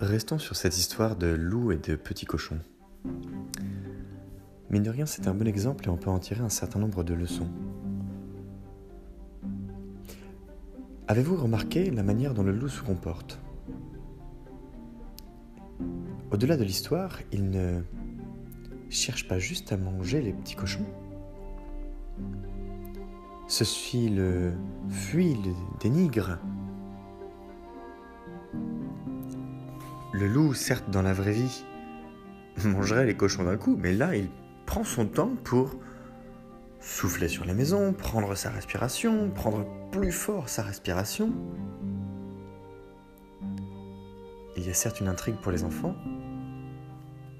Restons sur cette histoire de loup et de petits cochons. Mine de rien, c'est un bon exemple et on peut en tirer un certain nombre de leçons. Avez-vous remarqué la manière dont le loup se comporte? Au-delà de l'histoire, il ne cherche pas juste à manger les petits cochons. Ceci le fuit, le dénigre, Le loup, certes, dans la vraie vie, mangerait les cochons d'un coup, mais là, il prend son temps pour souffler sur les maisons, prendre sa respiration, prendre plus fort sa respiration. Il y a certes une intrigue pour les enfants,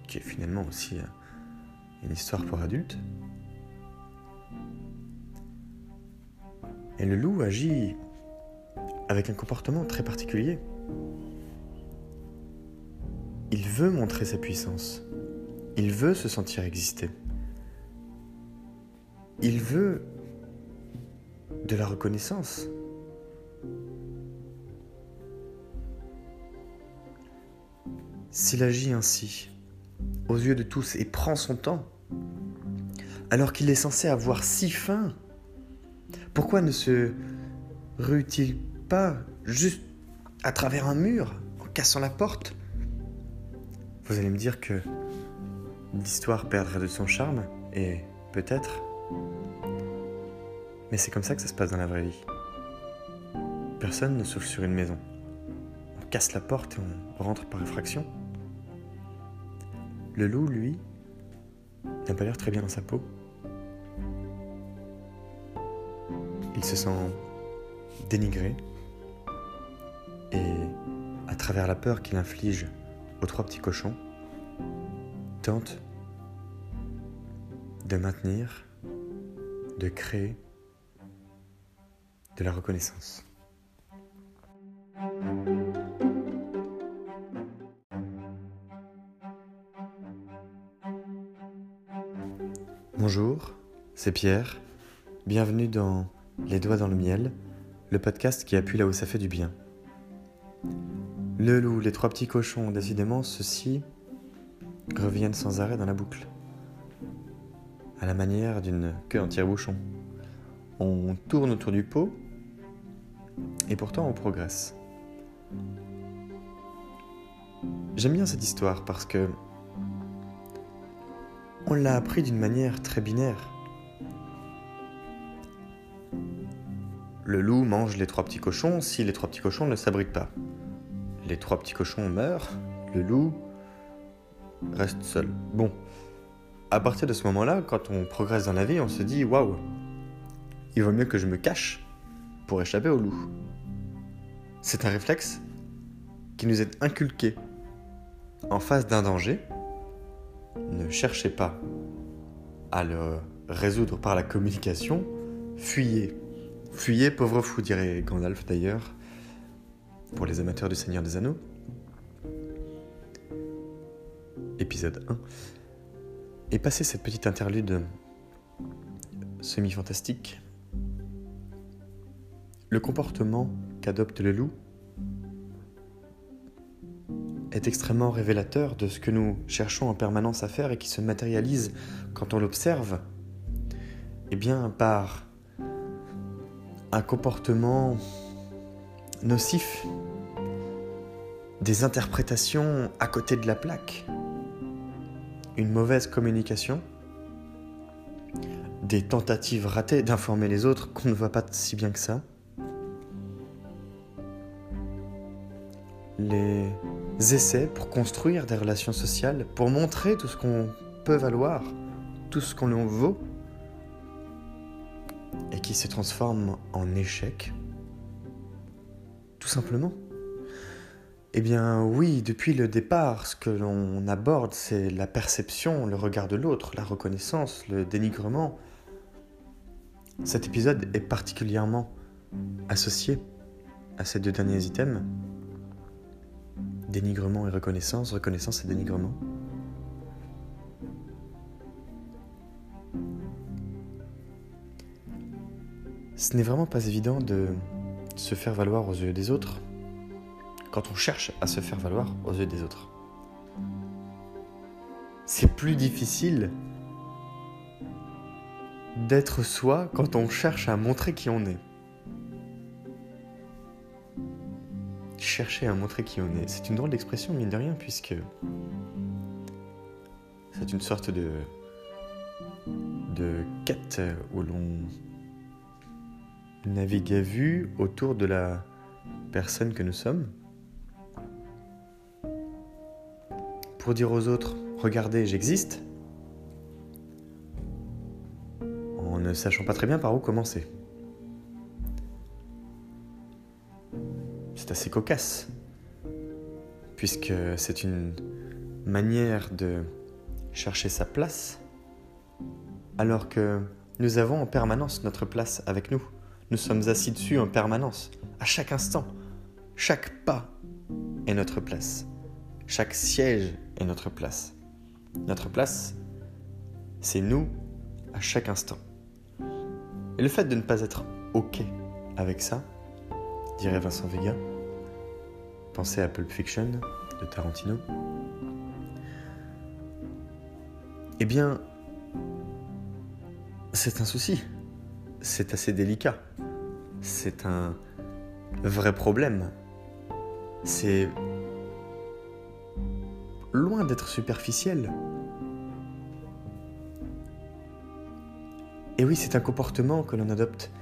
qui est finalement aussi euh, une histoire pour adultes. Et le loup agit avec un comportement très particulier. Il veut montrer sa puissance. Il veut se sentir exister. Il veut de la reconnaissance. S'il agit ainsi, aux yeux de tous, et prend son temps, alors qu'il est censé avoir si faim, pourquoi ne se rue-t-il pas juste à travers un mur, en cassant la porte vous allez me dire que l'histoire perdrait de son charme, et peut-être. Mais c'est comme ça que ça se passe dans la vraie vie. Personne ne souffle sur une maison. On casse la porte et on rentre par effraction. Le loup, lui, n'a pas l'air très bien dans sa peau. Il se sent dénigré et à travers la peur qu'il inflige aux trois petits cochons tente de maintenir, de créer de la reconnaissance. Bonjour, c'est Pierre. Bienvenue dans Les Doigts dans le Miel, le podcast qui appuie là où ça fait du bien. Le loup, les trois petits cochons, décidément, ceux-ci reviennent sans arrêt dans la boucle. À la manière d'une queue en tire-bouchon. On tourne autour du pot et pourtant on progresse. J'aime bien cette histoire parce que on l'a appris d'une manière très binaire. Le loup mange les trois petits cochons si les trois petits cochons ne s'abritent pas les trois petits cochons meurent, le loup reste seul. Bon, à partir de ce moment-là, quand on progresse dans la vie, on se dit waouh, il vaut mieux que je me cache pour échapper au loup. C'est un réflexe qui nous est inculqué. En face d'un danger, ne cherchez pas à le résoudre par la communication, fuyez. Fuyez, pauvre fou, dirait Gandalf d'ailleurs pour les amateurs du Seigneur des Anneaux. Épisode 1. Et passé cette petite interlude semi-fantastique, le comportement qu'adopte le loup est extrêmement révélateur de ce que nous cherchons en permanence à faire et qui se matérialise quand on l'observe, eh bien par un comportement nocif, des interprétations à côté de la plaque, une mauvaise communication, des tentatives ratées d'informer les autres qu'on ne voit pas si bien que ça, les essais pour construire des relations sociales, pour montrer tout ce qu'on peut valoir, tout ce qu'on vaut, et qui se transforment en échec. Tout simplement Eh bien oui, depuis le départ, ce que l'on aborde, c'est la perception, le regard de l'autre, la reconnaissance, le dénigrement. Cet épisode est particulièrement associé à ces deux derniers items. Dénigrement et reconnaissance, reconnaissance et dénigrement. Ce n'est vraiment pas évident de se faire valoir aux yeux des autres quand on cherche à se faire valoir aux yeux des autres. C'est plus difficile d'être soi quand on cherche à montrer qui on est. Chercher à montrer qui on est, c'est une drôle d'expression, mine de rien, puisque c'est une sorte de, de quête où l'on navigue à vue autour de la personne que nous sommes pour dire aux autres, regardez, j'existe, en ne sachant pas très bien par où commencer. C'est assez cocasse, puisque c'est une manière de chercher sa place, alors que nous avons en permanence notre place avec nous. Nous sommes assis dessus en permanence, à chaque instant. Chaque pas est notre place. Chaque siège est notre place. Notre place, c'est nous à chaque instant. Et le fait de ne pas être OK avec ça, dirait Vincent Vega, pensez à Pulp Fiction de Tarantino, eh bien, c'est un souci. C'est assez délicat. C'est un vrai problème. C'est loin d'être superficiel. Et oui, c'est un comportement que l'on adopte.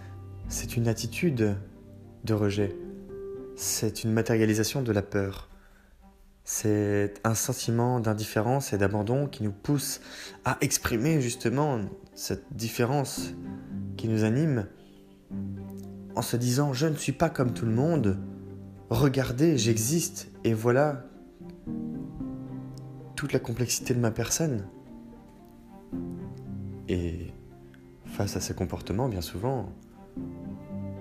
C'est une attitude de rejet. C'est une matérialisation de la peur. C'est un sentiment d'indifférence et d'abandon qui nous pousse à exprimer justement cette différence qui nous anime en se disant je ne suis pas comme tout le monde, regardez, j'existe et voilà la complexité de ma personne. Et face à ces comportements, bien souvent,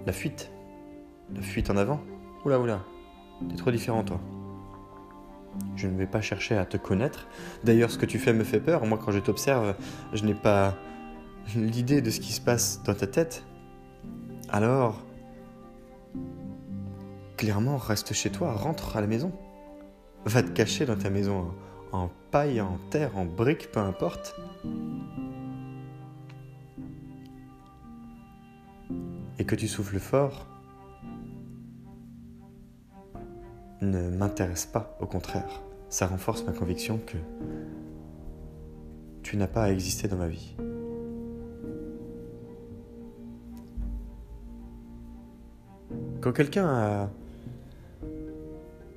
la fuite, la fuite en avant. Oula oula, t'es trop différent toi. Je ne vais pas chercher à te connaître. D'ailleurs, ce que tu fais me fait peur. Moi, quand je t'observe, je n'ai pas l'idée de ce qui se passe dans ta tête. Alors, clairement, reste chez toi, rentre à la maison. Va te cacher dans ta maison, en paille, en terre, en briques, peu importe. Et que tu souffles fort, ne m'intéresse pas, au contraire. Ça renforce ma conviction que tu n'as pas à exister dans ma vie. Quand quelqu'un a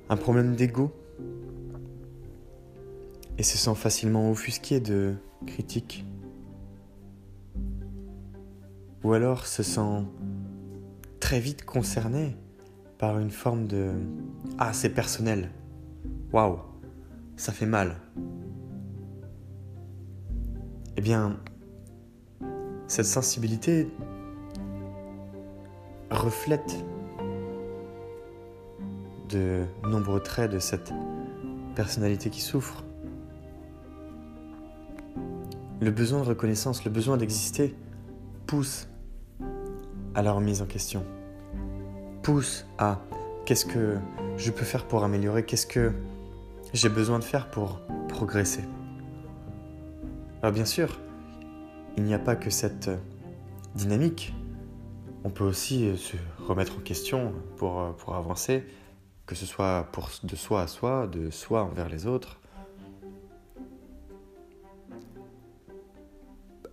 un problème d'ego et se sent facilement offusqué de critiques, ou alors se sent très vite concerné par une forme de Ah, c'est personnel. Waouh, ça fait mal. Eh bien, cette sensibilité reflète de nombreux traits de cette personnalité qui souffre. Le besoin de reconnaissance, le besoin d'exister pousse à la remise en question pousse à qu'est-ce que je peux faire pour améliorer, qu'est-ce que j'ai besoin de faire pour progresser. Alors bien sûr, il n'y a pas que cette dynamique. On peut aussi se remettre en question pour, pour avancer, que ce soit pour, de soi à soi, de soi envers les autres.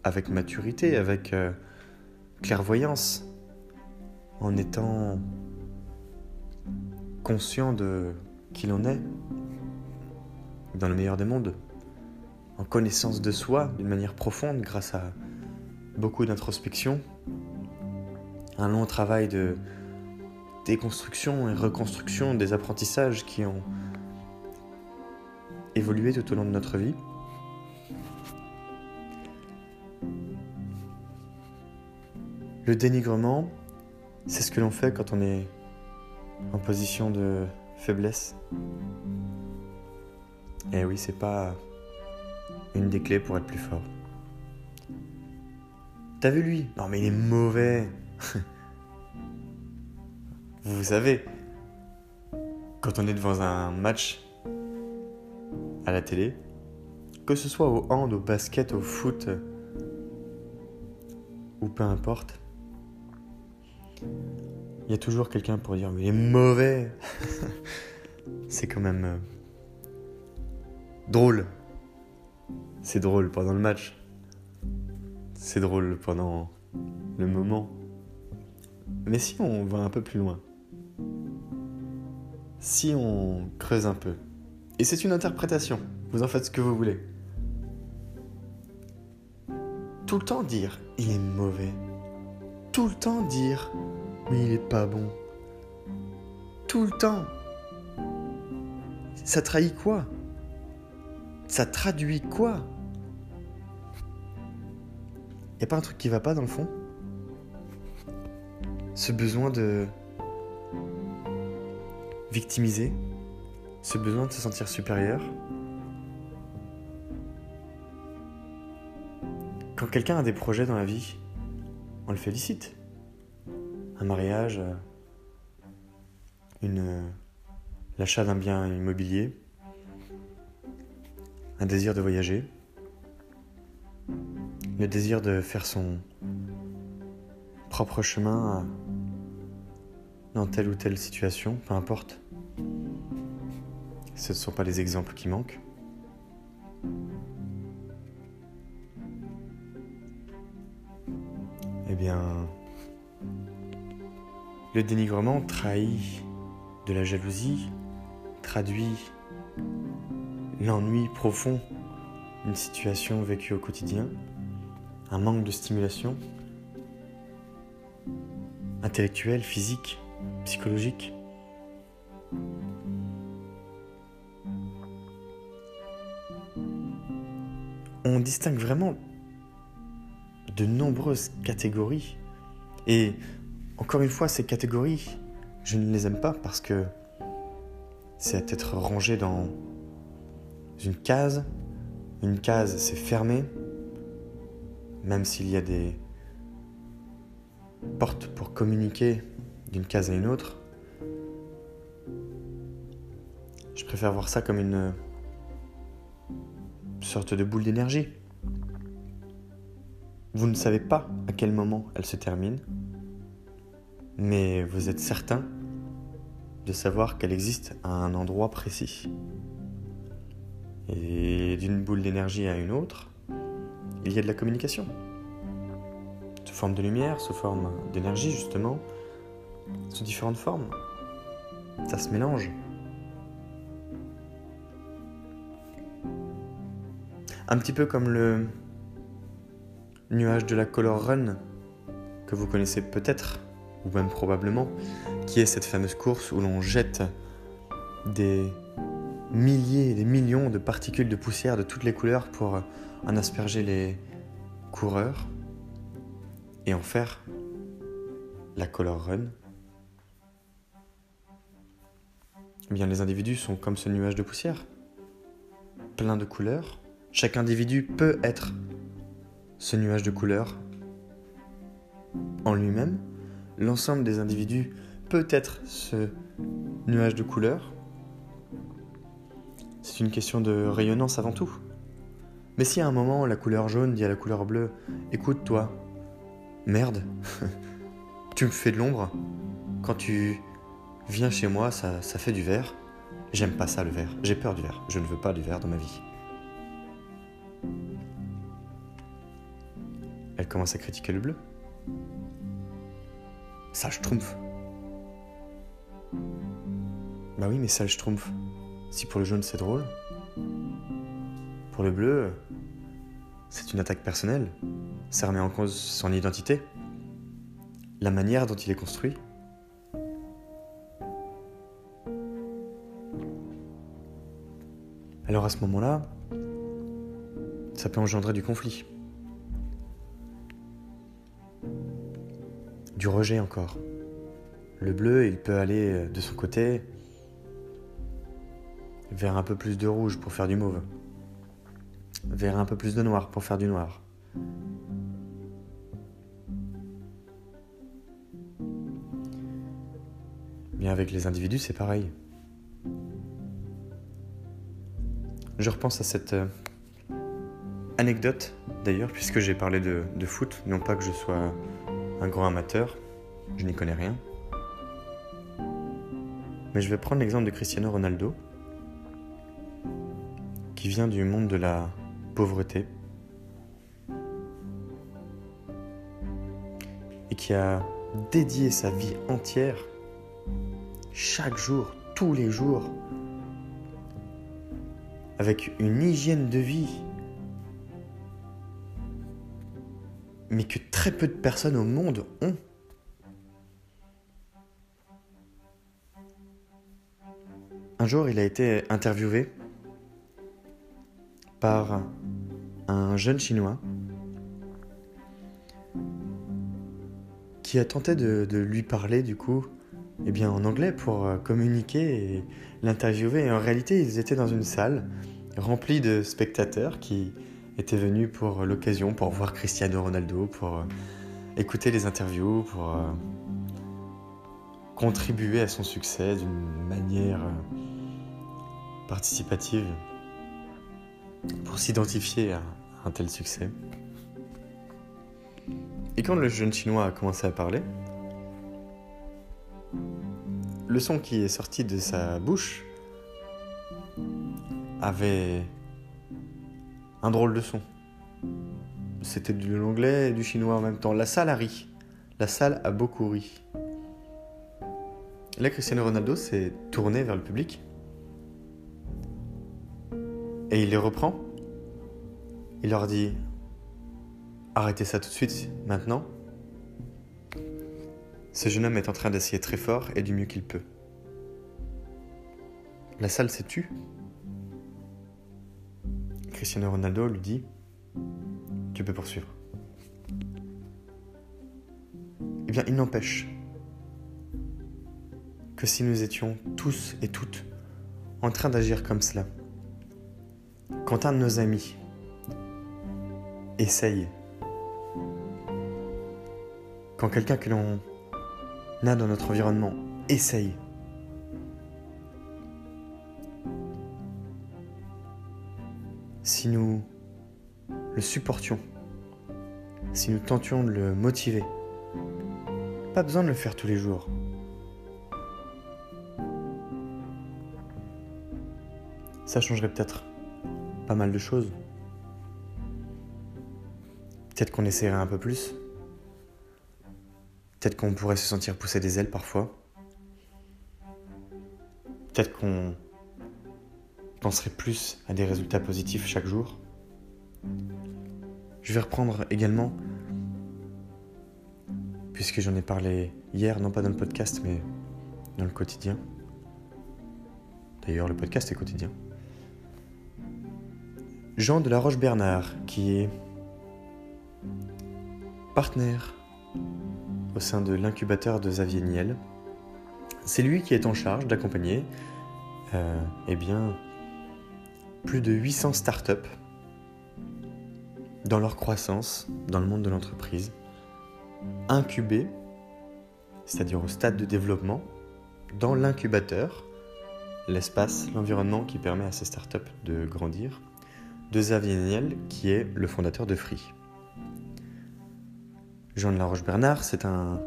Avec maturité, avec euh, clairvoyance, en étant conscient de qui l'on est, dans le meilleur des mondes, en connaissance de soi d'une manière profonde grâce à beaucoup d'introspection, un long travail de déconstruction et reconstruction des apprentissages qui ont évolué tout au long de notre vie. Le dénigrement, c'est ce que l'on fait quand on est en position de faiblesse. Et eh oui, c'est pas une des clés pour être plus fort. T'as vu lui? Non mais il est mauvais. Vous savez. quand on est devant un match à la télé, que ce soit au hand, au basket, au foot, ou peu importe, il y a toujours quelqu'un pour dire mais il est mauvais. c'est quand même euh, drôle. C'est drôle pendant le match. C'est drôle pendant le moment. Mais si on va un peu plus loin, si on creuse un peu, et c'est une interprétation, vous en faites ce que vous voulez. Tout le temps dire il est mauvais. Tout le temps dire mais il est pas bon. Tout le temps. Ça trahit quoi? Ça traduit quoi? Y a pas un truc qui va pas dans le fond? Ce besoin de victimiser, ce besoin de se sentir supérieur? Quand quelqu'un a des projets dans la vie, on le félicite. Un mariage, euh, une, euh, l'achat d'un bien immobilier, un désir de voyager, le désir de faire son propre chemin dans telle ou telle situation, peu importe. Ce ne sont pas les exemples qui manquent. Eh bien, le dénigrement trahit de la jalousie, traduit l'ennui profond d'une situation vécue au quotidien, un manque de stimulation intellectuelle, physique, psychologique. On distingue vraiment de nombreuses catégories. Et encore une fois, ces catégories, je ne les aime pas parce que c'est être rangé dans une case. Une case, c'est fermé, même s'il y a des portes pour communiquer d'une case à une autre. Je préfère voir ça comme une sorte de boule d'énergie. Vous ne savez pas à quel moment elle se termine, mais vous êtes certain de savoir qu'elle existe à un endroit précis. Et d'une boule d'énergie à une autre, il y a de la communication. Sous forme de lumière, sous forme d'énergie justement, sous différentes formes. Ça se mélange. Un petit peu comme le nuage de la Color Run que vous connaissez peut-être, ou même probablement, qui est cette fameuse course où l'on jette des milliers, des millions de particules de poussière de toutes les couleurs pour en asperger les coureurs et en faire la color run. Eh bien, les individus sont comme ce nuage de poussière, plein de couleurs. Chaque individu peut être ce nuage de couleurs en lui-même. L'ensemble des individus peut être ce nuage de couleurs. C'est une question de rayonnance avant tout. Mais si à un moment la couleur jaune dit à la couleur bleue Écoute toi, merde, tu me fais de l'ombre, quand tu viens chez moi ça, ça fait du vert, j'aime pas ça le vert, j'ai peur du vert, je ne veux pas du vert dans ma vie. Elle commence à critiquer le bleu. Sage Schtroumpf. Bah oui, mais sage Schtroumpf. Si pour le jaune c'est drôle, pour le bleu, c'est une attaque personnelle. Ça remet en cause son identité, la manière dont il est construit. Alors à ce moment-là, ça peut engendrer du conflit. Du rejet encore. Le bleu, il peut aller de son côté vers un peu plus de rouge pour faire du mauve, vers un peu plus de noir pour faire du noir. Bien avec les individus, c'est pareil. je repense à cette euh, anecdote d'ailleurs, puisque j'ai parlé de foot, non pas que je sois un grand amateur, je n'y connais rien. Mais je vais prendre l'exemple de Cristiano Ronaldo, qui vient du monde de la pauvreté et qui a dédié sa vie entière, chaque jour, tous les jours, avec une hygiène de vie, mais que très peu de personnes au monde ont. Un jour, il a été interviewé par un jeune Chinois qui a tenté de, lui parler du coup eh bien, en anglais pour euh, communiquer et l'interviewer. Et en réalité, ils étaient dans une salle remplie de spectateurs qui étaient venus pour l'occasion, pour voir Cristiano Ronaldo, pour euh, écouter les interviews, pour euh, contribuer à son succès d'une manière participative, pour s'identifier à un tel succès. Et quand le jeune chinois a commencé à parler, le son qui est sorti de sa bouche avait un drôle de son. C'était de l'anglais et du chinois en même temps. La salle a ri. La salle a beaucoup ri. Là, Cristiano Ronaldo s'est tourné vers le public et il les reprend. Il leur dit Arrêtez ça tout de suite, maintenant. Ce jeune homme est en train d'essayer très fort et du mieux qu'il peut. La salle s'est tue. Cristiano Ronaldo lui dit Tu peux poursuivre. Eh bien, il n'empêche que si nous étions tous et toutes en train d'agir comme cela, quand un de nos amis essaye quand quelqu'un que l'on a dans notre environnement essaye si nous le supportions, si nous tentions de le motiver, pas besoin de le faire tous les jours. Ça changerait peut-être pas mal de choses. Peut-être qu'on essaierait un peu plus. Peut-être qu'on pourrait se sentir pousser des ailes parfois. Peut-être qu'on penserait plus à des résultats positifs chaque jour. Je vais reprendre également, puisque j'en ai parlé hier, non pas dans le podcast, mais dans le quotidien. D'ailleurs, le podcast est quotidien. Jean de la Roche-Bernard, qui est partenaire au sein de l'incubateur de Xavier Niel. C'est lui qui est en charge d'accompagner euh, eh bien, plus de 800 startups dans leur croissance dans le monde de l'entreprise, incubées, c'est-à-dire au stade de développement, dans l'incubateur, l'espace, l'environnement qui permet à ces startups de grandir, de Xavier Niel, qui est le fondateur de Free. Jean de la Roche-Bernard, c'est un,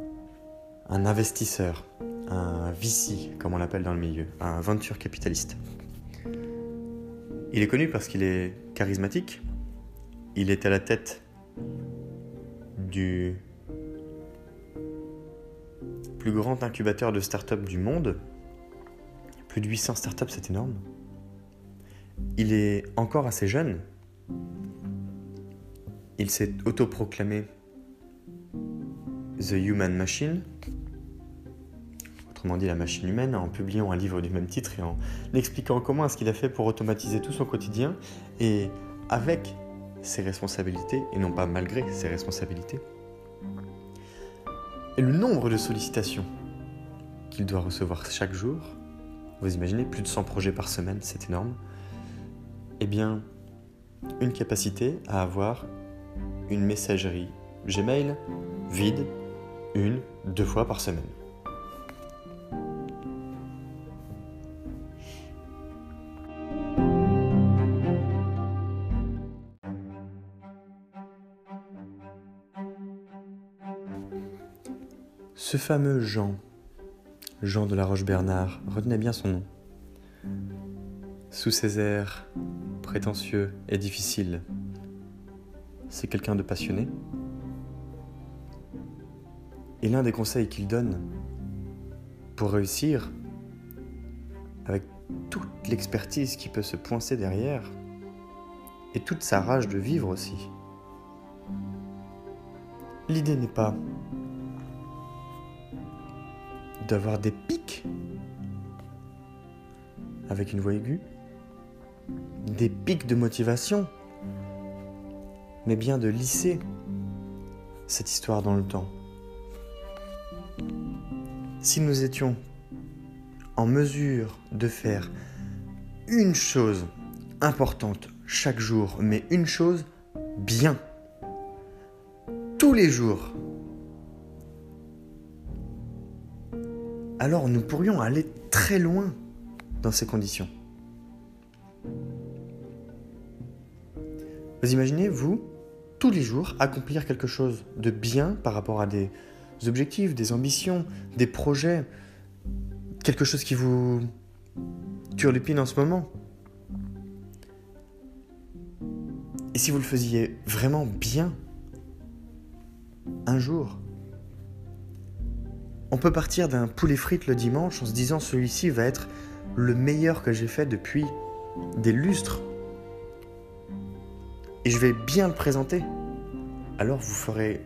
investisseur, un VC, comme on l'appelle dans le milieu, un venture capitaliste. Il est connu parce qu'il est charismatique. Il est à la tête du plus grand incubateur de start-up du monde. Plus de 800 start-up, c'est énorme. Il est encore assez jeune. Il s'est autoproclamé The Human Machine, autrement dit la machine humaine, en publiant un livre du même titre et en expliquant comment est-ce qu'il a fait pour automatiser tout son quotidien et avec ses responsabilités, et non pas malgré ses responsabilités. Et le nombre de sollicitations qu'il doit recevoir chaque jour, vous imaginez, plus de 100 projets par semaine, c'est énorme, eh bien, une capacité à avoir une messagerie Gmail vide une, deux fois par semaine. Ce fameux Jean, Jean de la Roche-Bernard, retenez bien son nom. Sous ses airs prétentieux et difficiles, c'est quelqu'un de passionné. Et l'un des conseils qu'il donne pour réussir, avec toute l'expertise qui peut se poincer derrière, et toute sa rage de vivre aussi. L'idée n'est pas d'avoir des pics avec une voix aiguë, des pics de motivation, mais bien de lisser cette histoire dans le temps. Si nous étions en mesure de faire une chose importante chaque jour, mais une chose bien, tous les jours, alors nous pourrions aller très loin dans ces conditions. Vous imaginez, vous, tous les jours, accomplir quelque chose de bien par rapport à des objectifs, des ambitions, des projets, quelque chose qui vous turlupine en ce moment. Et si vous le faisiez vraiment bien, un jour, on peut partir d'un poulet frites le dimanche en se disant celui-ci va être le meilleur que j'ai fait depuis des lustres. Et je vais bien le présenter. Alors vous ferez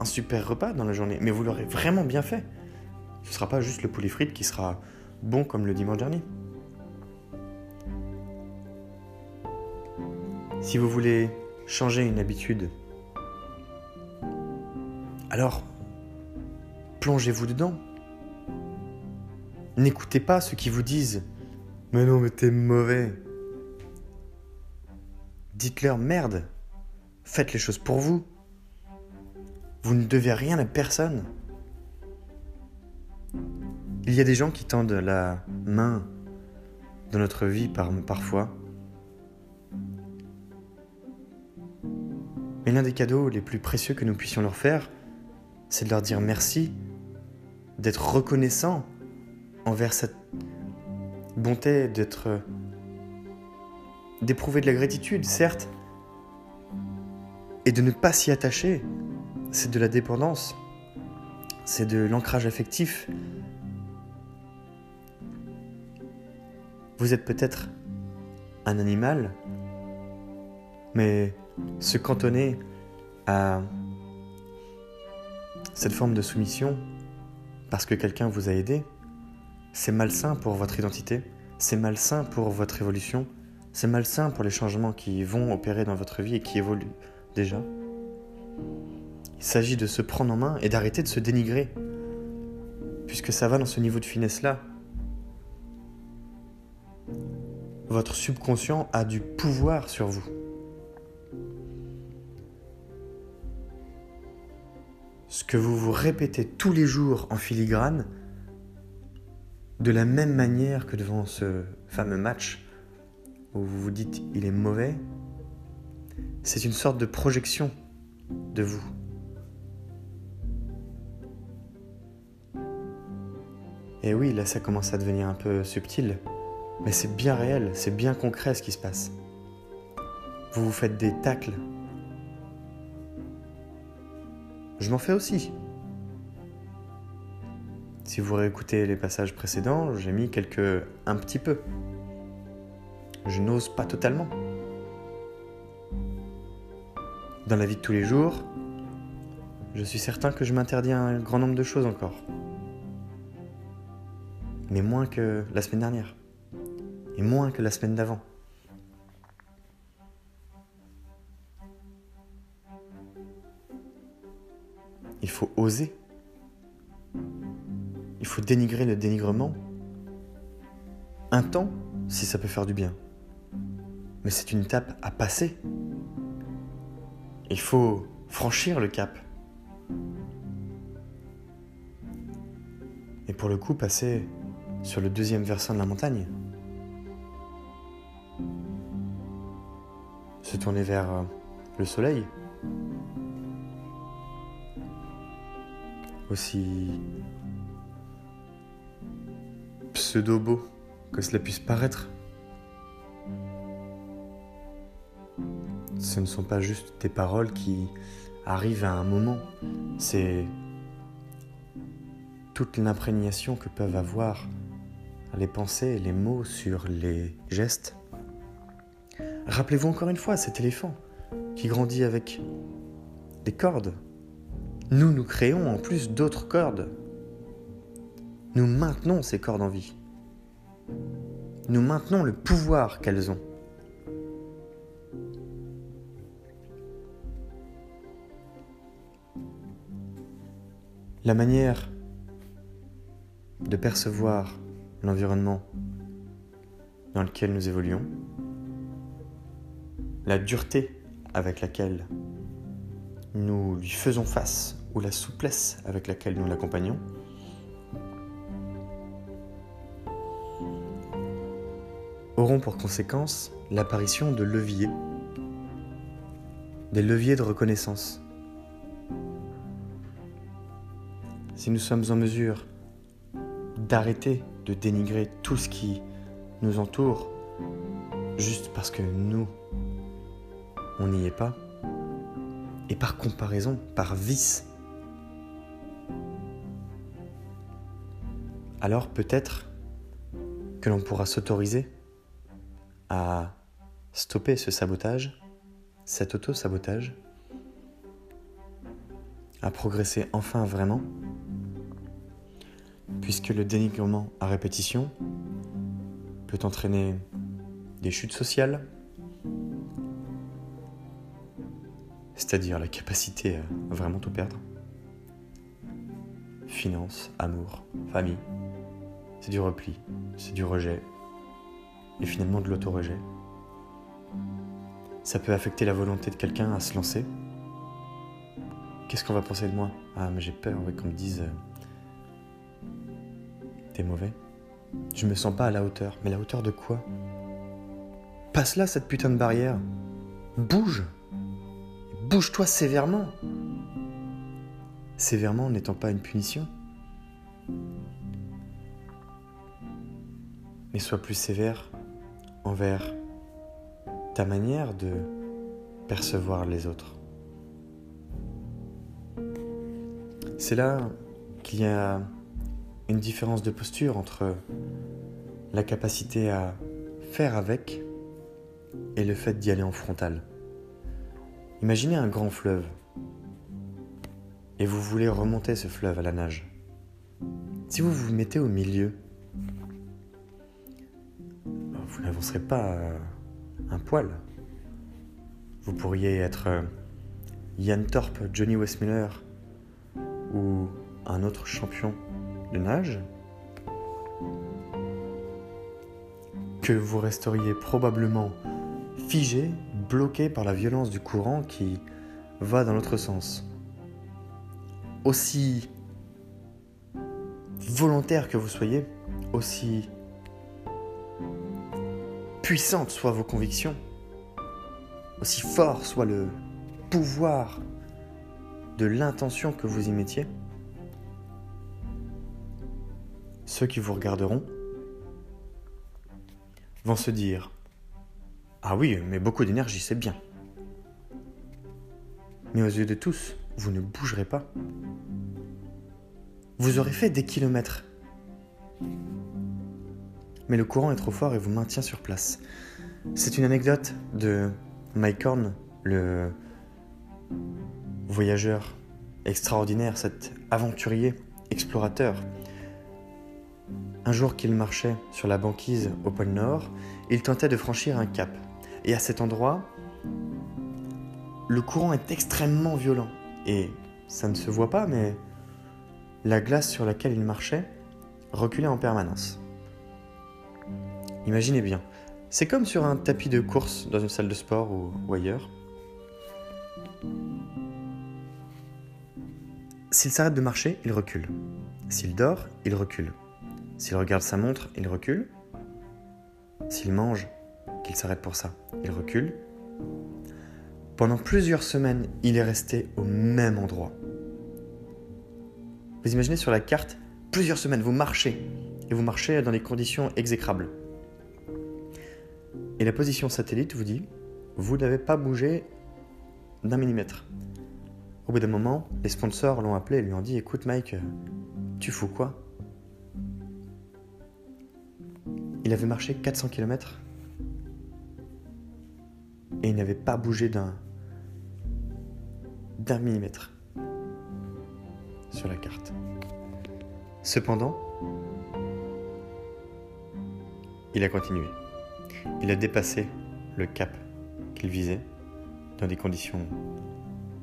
un super repas dans la journée, mais vous l'aurez vraiment bien fait. Ce ne sera pas juste le poulet frites qui sera bon comme le dimanche dernier. Si vous voulez changer une habitude, alors plongez-vous dedans. N'écoutez pas ceux qui vous disent Mais non, mais t'es mauvais. Dites-leur merde. Faites les choses pour vous. Vous ne devez rien à personne. Il y a des gens qui tendent la main dans notre vie par, parfois. Mais l'un des cadeaux les plus précieux que nous puissions leur faire, c'est de leur dire merci, d'être reconnaissant envers cette bonté, d'être d'éprouver de la gratitude, certes, et de ne pas s'y attacher. C'est de la dépendance, c'est de l'ancrage affectif. Vous êtes peut-être un animal, mais se cantonner à cette forme de soumission parce que quelqu'un vous a aidé, c'est malsain pour votre identité, c'est malsain pour votre évolution, c'est malsain pour les changements qui vont opérer dans votre vie et qui évoluent déjà. Il s'agit de se prendre en main et d'arrêter de se dénigrer, puisque ça va dans ce niveau de finesse-là. Votre subconscient a du pouvoir sur vous. Ce que vous vous répétez tous les jours en filigrane, de la même manière que devant ce fameux match où vous vous dites il est mauvais, c'est une sorte de projection de vous. Et oui, là ça commence à devenir un peu subtil, mais c'est bien réel, c'est bien concret ce qui se passe. Vous vous faites des tacles je m'en fais aussi. Si vous réécoutez les passages précédents, j'ai mis quelques un petit peu. Je n'ose pas totalement. Dans la vie de tous les jours, je suis certain que je m'interdis un grand nombre de choses encore. Mais moins que la semaine dernière. Et moins que la semaine d'avant. Il faut oser. Il faut dénigrer le dénigrement. Un temps, si ça peut faire du bien. Mais c'est une étape à passer. Il faut franchir le cap. Et pour le coup, passer sur le deuxième versant de la montagne. Se tourner vers le soleil, aussi pseudo-beau que cela puisse paraître, ce ne sont pas juste des paroles qui arrivent à un moment, c'est toute l'imprégnation que peuvent avoir les pensées et les mots sur les gestes. Rappelez-vous encore une fois cet éléphant qui grandit avec des cordes. Nous, nous créons en plus d'autres cordes. Nous maintenons ces cordes en vie. Nous maintenons le pouvoir qu'elles ont. La manière de percevoir l'environnement dans lequel nous évoluons, la dureté avec laquelle nous lui faisons face ou la souplesse avec laquelle nous l'accompagnons, auront pour conséquence l'apparition de leviers, des leviers de reconnaissance. Si nous sommes en mesure d'arrêter de dénigrer tout ce qui nous entoure juste parce que nous, on n'y est pas, et par comparaison, par vice, alors peut-être que l'on pourra s'autoriser à stopper ce sabotage, cet auto-sabotage, à progresser enfin vraiment puisque le dénigrement à répétition peut entraîner des chutes sociales, c'est-à-dire la capacité à vraiment tout perdre. Finances, amour, famille, c'est du repli, c'est du rejet, et finalement de l'auto-rejet. Ça peut affecter la volonté de quelqu'un à se lancer? Qu'est-ce qu'on va penser de moi? Ah, mais j'ai peur qu'on me dise euh, mauvais. Je me sens pas à la hauteur. Mais la hauteur de quoi? Passe là cette putain de barrière. Bouge. Bouge-toi sévèrement. Sévèrement n'étant pas une punition. Mais sois plus sévère envers ta manière de percevoir les autres. C'est là qu'il y a une différence de posture entre la capacité à faire avec et le fait d'y aller en frontal. Imaginez un grand fleuve et vous voulez remonter ce fleuve à la nage. Si vous vous mettez au milieu, vous n'avancerez pas un poil. Vous pourriez être Yann Thorpe, Johnny Westmiller ou un autre champion de nage, que vous resteriez probablement figé, bloqué par la violence du courant qui va dans l'autre sens. Aussi volontaire que vous soyez, aussi puissantes soient vos convictions, aussi fort soit le pouvoir de l'intention que vous y mettiez, ceux qui vous regarderont vont se dire Ah oui, mais beaucoup d'énergie, c'est bien. Mais aux yeux de tous, vous ne bougerez pas. Vous aurez fait des kilomètres. Mais le courant est trop fort et vous maintient sur place. C'est une anecdote de Mike Horn, le voyageur extraordinaire, cet aventurier, explorateur, un jour qu'il marchait sur la banquise au pôle Nord, il tentait de franchir un cap. Et à cet endroit, le courant est extrêmement violent. Et ça ne se voit pas, mais la glace sur laquelle il marchait reculait en permanence. Imaginez bien, c'est comme sur un tapis de course dans une salle de sport ou, ou ailleurs. S'il s'arrête de marcher, il recule. S'il dort, il recule. S'il regarde sa montre, il recule. S'il mange, qu'il s'arrête pour ça, il recule. Pendant plusieurs semaines, il est resté au même endroit. Vous imaginez sur la carte, plusieurs semaines, vous marchez, et vous marchez dans des conditions exécrables. Et la position satellite vous dit, vous n'avez pas bougé d'un millimètre. Au bout d'un moment, les sponsors l'ont appelé et lui ont dit, écoute Mike, tu fous quoi? Il avait marché 400 km et il n'avait pas bougé d'un millimètre sur la carte. Cependant, il a continué. Il a dépassé le cap qu'il visait dans des conditions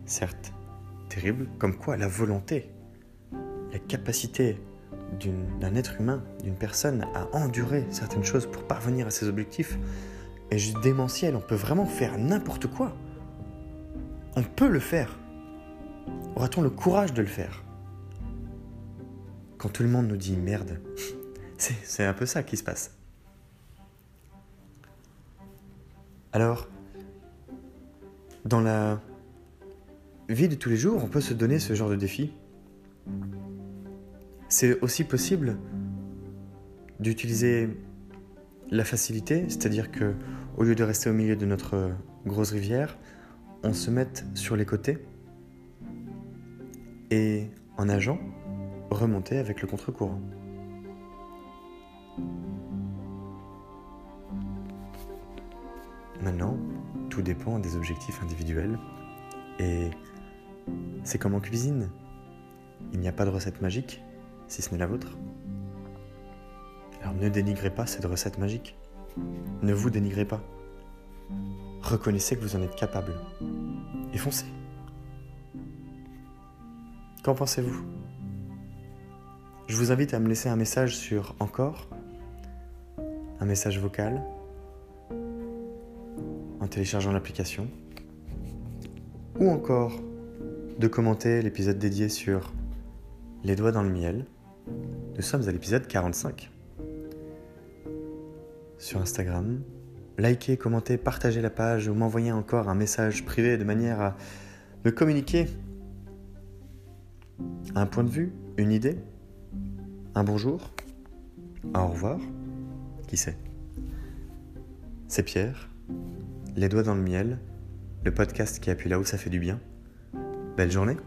certes terribles, comme quoi la volonté, la capacité d'un être humain, d'une personne à endurer certaines choses pour parvenir à ses objectifs est juste démentielle. On peut vraiment faire n'importe quoi. On peut le faire. Aura-t-on le courage de le faire Quand tout le monde nous dit merde, c'est un peu ça qui se passe. Alors, dans la vie de tous les jours, on peut se donner ce genre de défi. C'est aussi possible d'utiliser la facilité, c'est-à-dire que au lieu de rester au milieu de notre grosse rivière, on se mette sur les côtés et en nageant, remonter avec le contre-courant. Maintenant, tout dépend des objectifs individuels et c'est comme en cuisine. Il n'y a pas de recette magique si ce n'est la vôtre. Alors ne dénigrez pas cette recette magique. Ne vous dénigrez pas. Reconnaissez que vous en êtes capable et foncez. Qu'en pensez-vous? Je vous invite à me laisser un message sur Encore, un message vocal, en téléchargeant l'application, ou encore de commenter l'épisode dédié sur Les doigts dans le miel. Nous sommes à l'épisode 45. Sur Instagram, likez, commentez, partagez la page ou m'envoyez encore un message privé de manière à me communiquer un point de vue, une idée, un bonjour, un au revoir, qui sait? C'est Pierre, les doigts dans le miel, le podcast qui appuie là où ça fait du bien. Belle journée